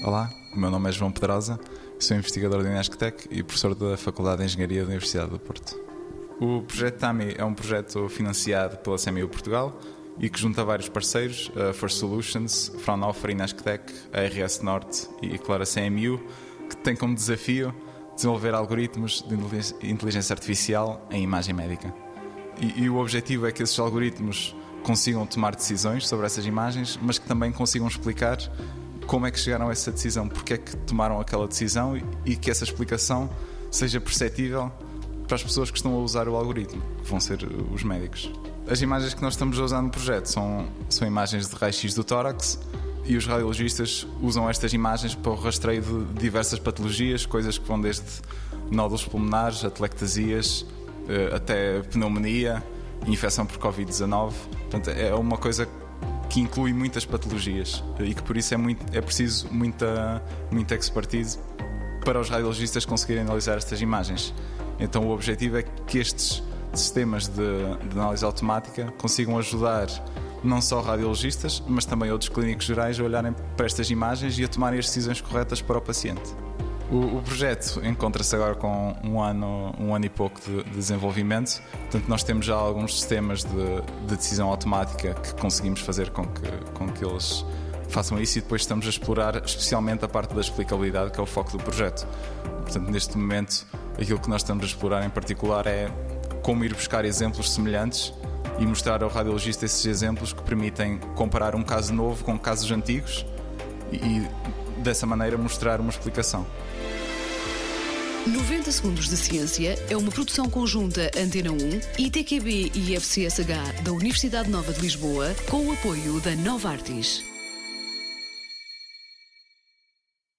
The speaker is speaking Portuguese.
O meu nome é João Pedrosa, sou investigador da Inesctec e professor da Faculdade de Engenharia da Universidade do Porto. O projeto TAMI é um projeto financiado pela CMU Portugal e que junta vários parceiros, a First Solutions, Fraunhofer, Inesctec, a RS Norte e, claro, a CMU, que tem como desafio desenvolver algoritmos de inteligência artificial em imagem médica. E, e o objetivo é que esses algoritmos consigam tomar decisões sobre essas imagens, mas que também consigam explicar como é que chegaram a essa decisão, porque é que tomaram aquela decisão e que essa explicação seja perceptível para as pessoas que estão a usar o algoritmo, que vão ser os médicos. As imagens que nós estamos a usar no projeto são, são imagens de raio-x do tórax e os radiologistas usam estas imagens para o rastreio de diversas patologias, coisas que vão desde nódulos pulmonares, atelectasias, eh, até pneumonia, infecção por Covid-19. Portanto, é uma coisa que inclui muitas patologias e que por isso é, muito, é preciso muita, muita expertise para os radiologistas conseguirem analisar estas imagens. Então o objetivo é que estes sistemas de, de análise automática consigam ajudar não só radiologistas, mas também outros clínicos gerais a olharem para estas imagens e a tomarem as decisões corretas para o paciente. O, o projeto encontra-se agora com um ano, um ano e pouco de, de, desenvolvimento, portanto, nós temos já alguns sistemas de, de, decisão automática que conseguimos fazer com que, com que eles façam isso e depois estamos a explorar especialmente a parte da explicabilidade, que é o foco do projeto. Portanto, neste momento, aquilo que nós estamos a explorar em particular é como ir buscar exemplos semelhantes e mostrar ao radiologista esses exemplos que permitem comparar um caso novo com casos antigos e dessa maneira mostrar uma explicação. 90 Segundos de Ciência é uma produção conjunta Antena 1, ITQB e FCSH da Universidade Nova de Lisboa, com o apoio da Nova Artis.